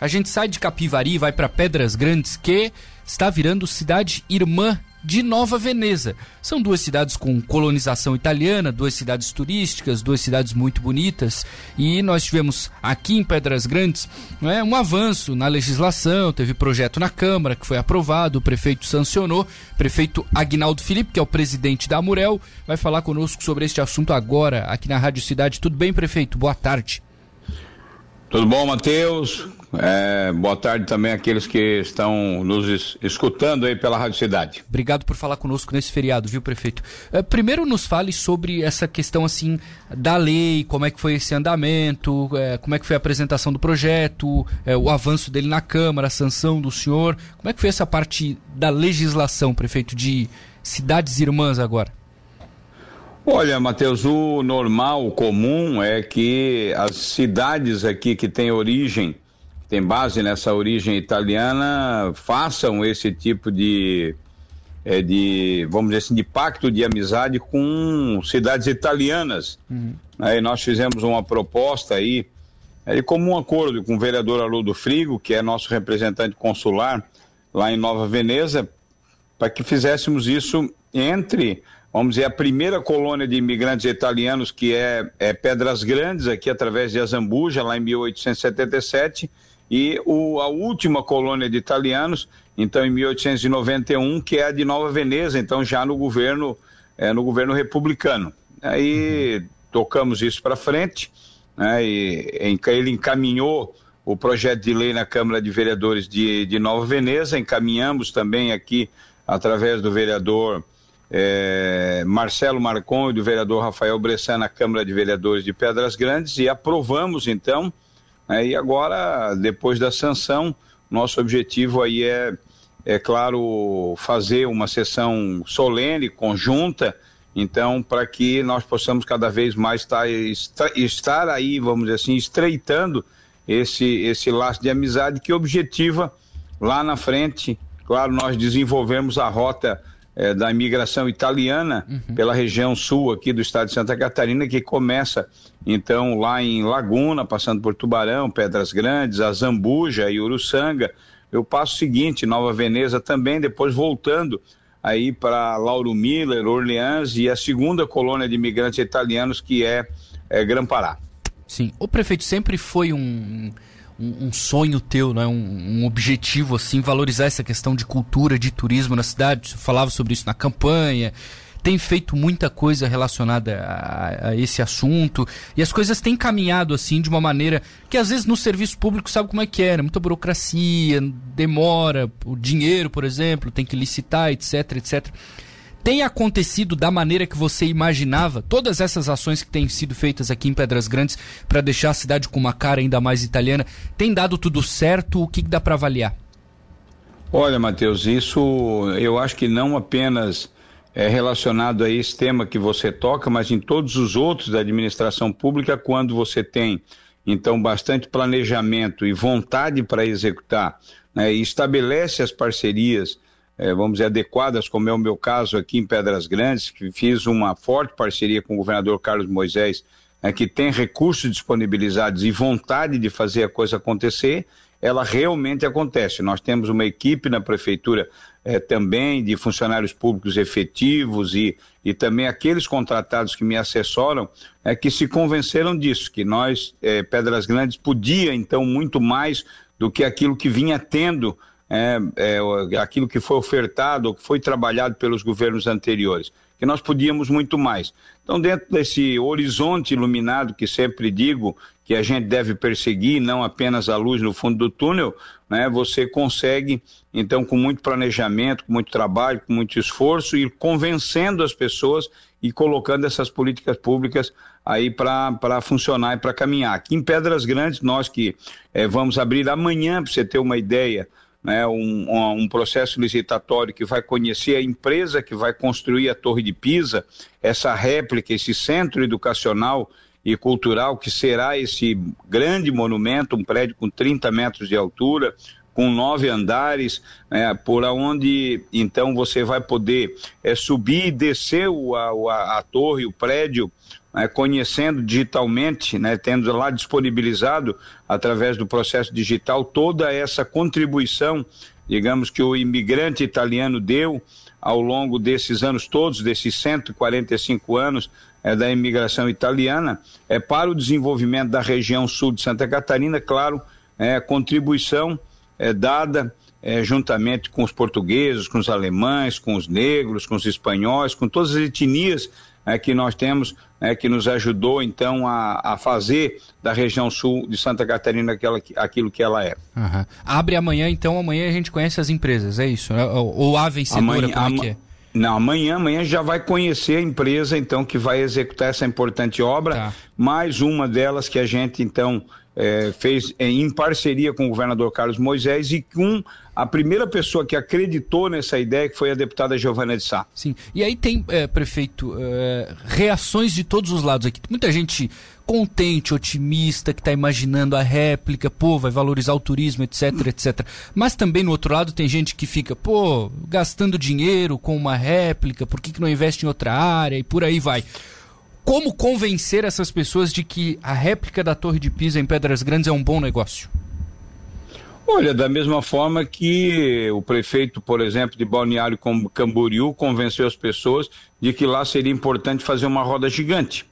A gente sai de Capivari e vai para Pedras Grandes, que está virando cidade irmã de Nova Veneza. São duas cidades com colonização italiana, duas cidades turísticas, duas cidades muito bonitas. E nós tivemos aqui em Pedras Grandes é, um avanço na legislação, teve projeto na Câmara que foi aprovado, o prefeito sancionou. Prefeito Agnaldo Felipe, que é o presidente da Amurel, vai falar conosco sobre este assunto agora aqui na Rádio Cidade. Tudo bem, prefeito? Boa tarde. Tudo bom, Matheus? É, boa tarde também àqueles que estão nos escutando aí pela Rádio Cidade. Obrigado por falar conosco nesse feriado, viu, prefeito? É, primeiro nos fale sobre essa questão assim da lei, como é que foi esse andamento, é, como é que foi a apresentação do projeto, é, o avanço dele na Câmara, a sanção do senhor. Como é que foi essa parte da legislação, prefeito, de cidades irmãs agora? Olha, Matheus, o normal, o comum é que as cidades aqui que têm origem, tem base nessa origem italiana, façam esse tipo de, é, de vamos dizer assim, de pacto de amizade com cidades italianas. Uhum. Aí nós fizemos uma proposta aí, é, de comum acordo com o vereador Aludo Frigo, que é nosso representante consular lá em Nova Veneza, para que fizéssemos isso entre vamos dizer, a primeira colônia de imigrantes italianos, que é, é Pedras Grandes, aqui através de Azambuja, lá em 1877, e o, a última colônia de italianos, então em 1891, que é a de Nova Veneza, então já no governo, é, no governo republicano. Aí uhum. tocamos isso para frente, né, e ele encaminhou o projeto de lei na Câmara de Vereadores de, de Nova Veneza, encaminhamos também aqui através do vereador é, Marcelo Marcon e do vereador Rafael Bressan na Câmara de Vereadores de Pedras Grandes e aprovamos então. Né, e agora, depois da sanção, nosso objetivo aí é, é claro, fazer uma sessão solene, conjunta, então, para que nós possamos cada vez mais estar, estar aí, vamos dizer assim, estreitando esse, esse laço de amizade que objetiva lá na frente, claro, nós desenvolvemos a rota é, da imigração italiana uhum. pela região sul aqui do estado de Santa Catarina, que começa então lá em Laguna, passando por Tubarão, Pedras Grandes, Azambuja e Uruçanga. Eu passo o seguinte, Nova Veneza também, depois voltando aí para Lauro Miller, Orleans e a segunda colônia de imigrantes italianos que é, é Grã-Pará. Sim, o prefeito sempre foi um um, um sonho teu, né? Um, um, objetivo assim, valorizar essa questão de cultura, de turismo na cidade. Você falava sobre isso na campanha. Tem feito muita coisa relacionada a, a, esse assunto e as coisas têm caminhado assim de uma maneira que às vezes no serviço público sabe como é que é, né? muita burocracia, demora, o dinheiro, por exemplo, tem que licitar, etc, etc tem acontecido da maneira que você imaginava? Todas essas ações que têm sido feitas aqui em Pedras Grandes para deixar a cidade com uma cara ainda mais italiana, tem dado tudo certo? O que, que dá para avaliar? Olha, Matheus, isso eu acho que não apenas é relacionado a esse tema que você toca, mas em todos os outros da administração pública, quando você tem então bastante planejamento e vontade para executar, né, e estabelece as parcerias vamos dizer, adequadas, como é o meu caso aqui em Pedras Grandes, que fiz uma forte parceria com o governador Carlos Moisés, é, que tem recursos disponibilizados e vontade de fazer a coisa acontecer, ela realmente acontece. Nós temos uma equipe na prefeitura é, também de funcionários públicos efetivos e, e também aqueles contratados que me assessoram é, que se convenceram disso, que nós, é, Pedras Grandes, podia então muito mais do que aquilo que vinha tendo é, é, aquilo que foi ofertado que foi trabalhado pelos governos anteriores, que nós podíamos muito mais. Então, dentro desse horizonte iluminado que sempre digo que a gente deve perseguir, não apenas a luz no fundo do túnel, né, você consegue, então, com muito planejamento, com muito trabalho, com muito esforço, ir convencendo as pessoas e colocando essas políticas públicas aí para funcionar e para caminhar. Aqui em Pedras Grandes, nós que é, vamos abrir amanhã, para você ter uma ideia, né, um, um, processo licitatório que vai conhecer a empresa que vai construir a Torre de Pisa, essa réplica, esse centro educacional e cultural que será esse grande monumento, um prédio com 30 metros de altura, com nove andares, né, por onde então você vai poder é, subir e descer o, a, a, a torre, o prédio, né, conhecendo digitalmente, né, tendo lá disponibilizado através do processo digital toda essa contribuição, digamos que o imigrante italiano deu ao longo desses anos todos, desses 145 anos é, da imigração italiana, é para o desenvolvimento da região sul de Santa Catarina, claro, é, contribuição é, dada é, juntamente com os portugueses, com os alemães, com os negros, com os espanhóis, com todas as etnias é, que nós temos, é, que nos ajudou então a, a, fazer da região sul de Santa Catarina aquela, aquilo que ela é. Uhum. Abre amanhã, então amanhã a gente conhece as empresas, é isso? Ou, ou a vencedora, amanhã, como é que é? Não, amanhã, amanhã já vai conhecer a empresa então que vai executar essa importante obra, tá. mais uma delas que a gente então é, fez em parceria com o governador Carlos Moisés e com a primeira pessoa que acreditou nessa ideia, que foi a deputada Giovana de Sá. Sim, e aí tem, é, prefeito, é, reações de todos os lados aqui. Muita gente contente, otimista, que está imaginando a réplica, pô, vai valorizar o turismo, etc, etc. Mas também no outro lado tem gente que fica, pô, gastando dinheiro com uma réplica, por que, que não investe em outra área e por aí vai. Como convencer essas pessoas de que a réplica da Torre de Pisa em Pedras Grandes é um bom negócio? Olha, da mesma forma que o prefeito, por exemplo, de Balneário Camboriú convenceu as pessoas de que lá seria importante fazer uma roda gigante,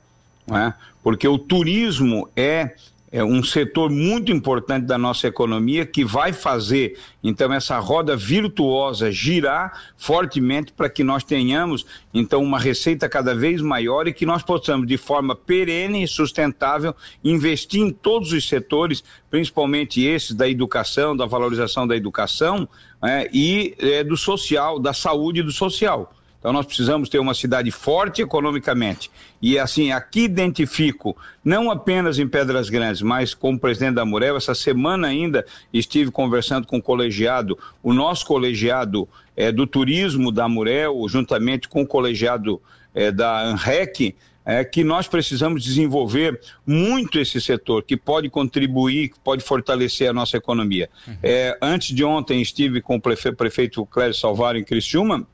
né? porque o turismo é é um setor muito importante da nossa economia que vai fazer então essa roda virtuosa girar fortemente para que nós tenhamos então uma receita cada vez maior e que nós possamos de forma perene e sustentável investir em todos os setores, principalmente esses da educação, da valorização da educação é, e é, do social, da saúde e do social. Então nós precisamos ter uma cidade forte economicamente. E assim, aqui identifico, não apenas em Pedras Grandes, mas como presidente da Murel, essa semana ainda estive conversando com o colegiado, o nosso colegiado é, do turismo da Murel, juntamente com o colegiado é, da ANREC, é que nós precisamos desenvolver muito esse setor, que pode contribuir, que pode fortalecer a nossa economia. Uhum. É, antes de ontem estive com o prefeito, prefeito Clério Salvaro em Criciúma,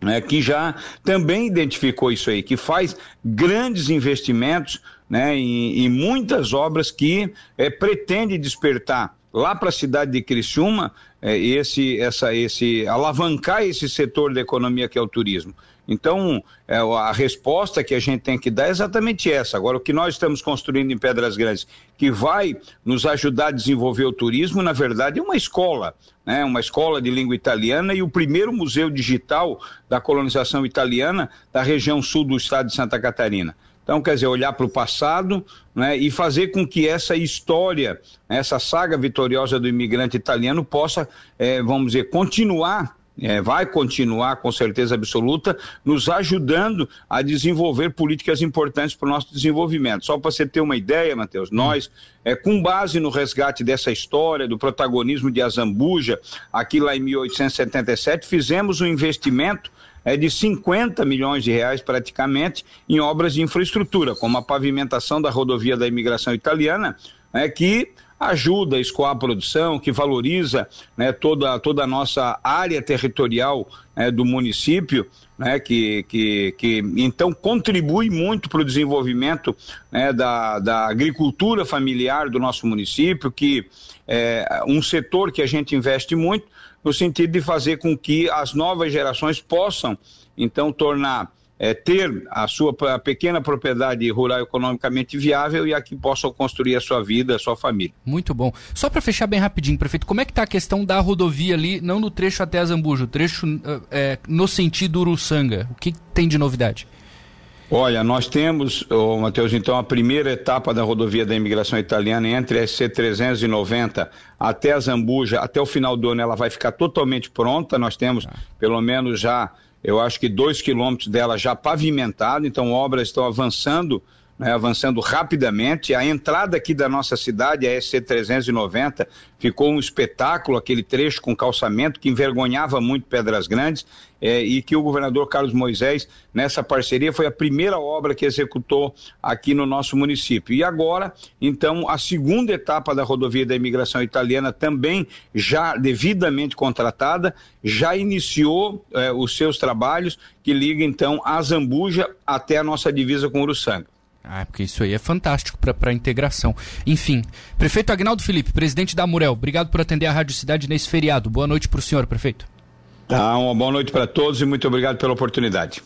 né, que já também identificou isso aí, que faz grandes investimentos né, em, em muitas obras que é, pretende despertar lá para a cidade de Criciúma esse, essa, esse alavancar esse setor da economia que é o turismo. Então, é, a resposta que a gente tem que dar é exatamente essa. Agora, o que nós estamos construindo em Pedras Grandes, que vai nos ajudar a desenvolver o turismo, na verdade, é uma escola, né? uma escola de língua italiana e o primeiro museu digital da colonização italiana da região sul do estado de Santa Catarina. Então, quer dizer, olhar para o passado né, e fazer com que essa história, essa saga vitoriosa do imigrante italiano possa, é, vamos dizer, continuar é, vai continuar com certeza absoluta, nos ajudando a desenvolver políticas importantes para o nosso desenvolvimento. Só para você ter uma ideia, Matheus, nós, é, com base no resgate dessa história, do protagonismo de Azambuja, aqui lá em 1877, fizemos um investimento é de 50 milhões de reais praticamente em obras de infraestrutura, como a pavimentação da rodovia da imigração italiana, é, que ajuda a escoar a produção, que valoriza né, toda, toda a nossa área territorial né, do município, né, que, que, que então contribui muito para o desenvolvimento né, da, da agricultura familiar do nosso município, que é um setor que a gente investe muito no sentido de fazer com que as novas gerações possam então tornar é, ter a sua a pequena propriedade rural economicamente viável e aqui possam construir a sua vida, a sua família. Muito bom. Só para fechar bem rapidinho, prefeito, como é que está a questão da rodovia ali, não no trecho até Azambuja, o trecho é, no sentido Uruçanga? O que tem de novidade? Olha, nós temos, oh, Matheus, então a primeira etapa da rodovia da imigração italiana entre a SC 390 até a Zambuja, até o final do ano ela vai ficar totalmente pronta. Nós temos ah. pelo menos já eu acho que dois quilômetros dela já pavimentado, então obras estão avançando né, avançando rapidamente. A entrada aqui da nossa cidade, a SC 390, ficou um espetáculo, aquele trecho com calçamento que envergonhava muito Pedras Grandes é, e que o governador Carlos Moisés, nessa parceria, foi a primeira obra que executou aqui no nosso município. E agora, então, a segunda etapa da rodovia da imigração italiana também já devidamente contratada, já iniciou é, os seus trabalhos que liga então a Zambuja até a nossa divisa com Uruçanga. Ah, porque isso aí é fantástico para a integração. Enfim, prefeito Agnaldo Felipe, presidente da Amurel, obrigado por atender a Rádio Cidade nesse feriado. Boa noite para o senhor, prefeito. Tá, uma boa noite para todos e muito obrigado pela oportunidade.